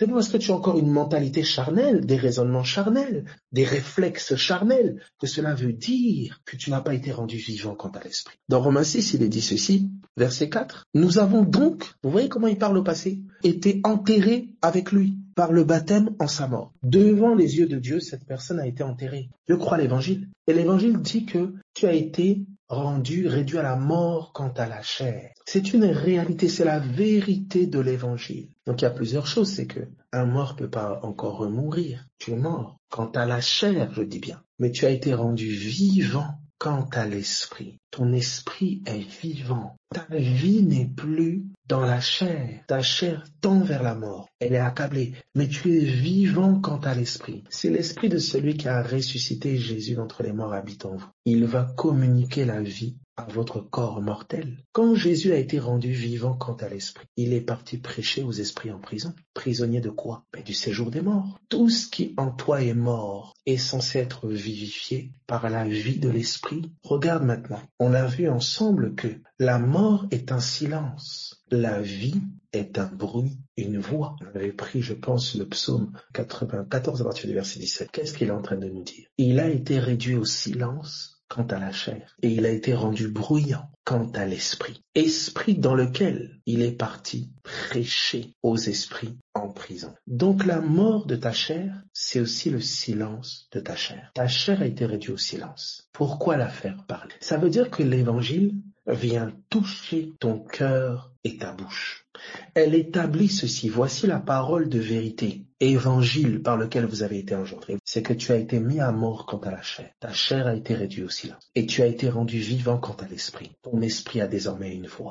C'est parce que tu as encore une mentalité charnelle, des raisonnements charnels, des réflexes charnels, que cela veut dire que tu n'as pas été rendu vivant quant à l'esprit. Dans Romains 6, il est dit ceci, verset 4. Nous avons donc, vous voyez comment il parle au passé, été enterrés avec lui par le baptême en sa mort. Devant les yeux de Dieu, cette personne a été enterrée. Je crois l'évangile. Et l'évangile dit que tu as été rendu, réduit à la mort quant à la chair. C'est une réalité, c'est la vérité de l'évangile. Donc il y a plusieurs choses, c'est que un mort peut pas encore mourir. Tu es mort. Quant à la chair, je dis bien. Mais tu as été rendu vivant quant à l'esprit. Ton esprit est vivant. Ta vie n'est plus dans la chair. Ta chair tend vers la mort. Elle est accablée. Mais tu es vivant quant à l'esprit. C'est l'esprit de celui qui a ressuscité Jésus d'entre les morts habite en vous. Il va communiquer la vie à votre corps mortel. Quand Jésus a été rendu vivant quant à l'esprit, il est parti prêcher aux esprits en prison. Prisonnier de quoi? Ben, Du séjour des morts. Tout ce qui en toi est mort est censé être vivifié par la vie de l'esprit. Regarde maintenant, on a vu ensemble que la mort est un silence. La vie est un bruit, une voix. On avait pris, je pense, le psaume 94 à partir du verset 17. Qu'est-ce qu'il est en train de nous dire? Il a été réduit au silence quant à la chair, et il a été rendu bruyant quant à l'esprit. Esprit dans lequel il est parti prêcher aux esprits en prison. Donc la mort de ta chair, c'est aussi le silence de ta chair. Ta chair a été réduite au silence. Pourquoi la faire parler? Ça veut dire que l'évangile vient toucher ton cœur et ta bouche. Elle établit ceci. Voici la parole de vérité, évangile par lequel vous avez été engendré. C'est que tu as été mis à mort quant à la chair. Ta chair a été réduite au silence. Et tu as été rendu vivant quant à l'esprit. Ton esprit a désormais une voix.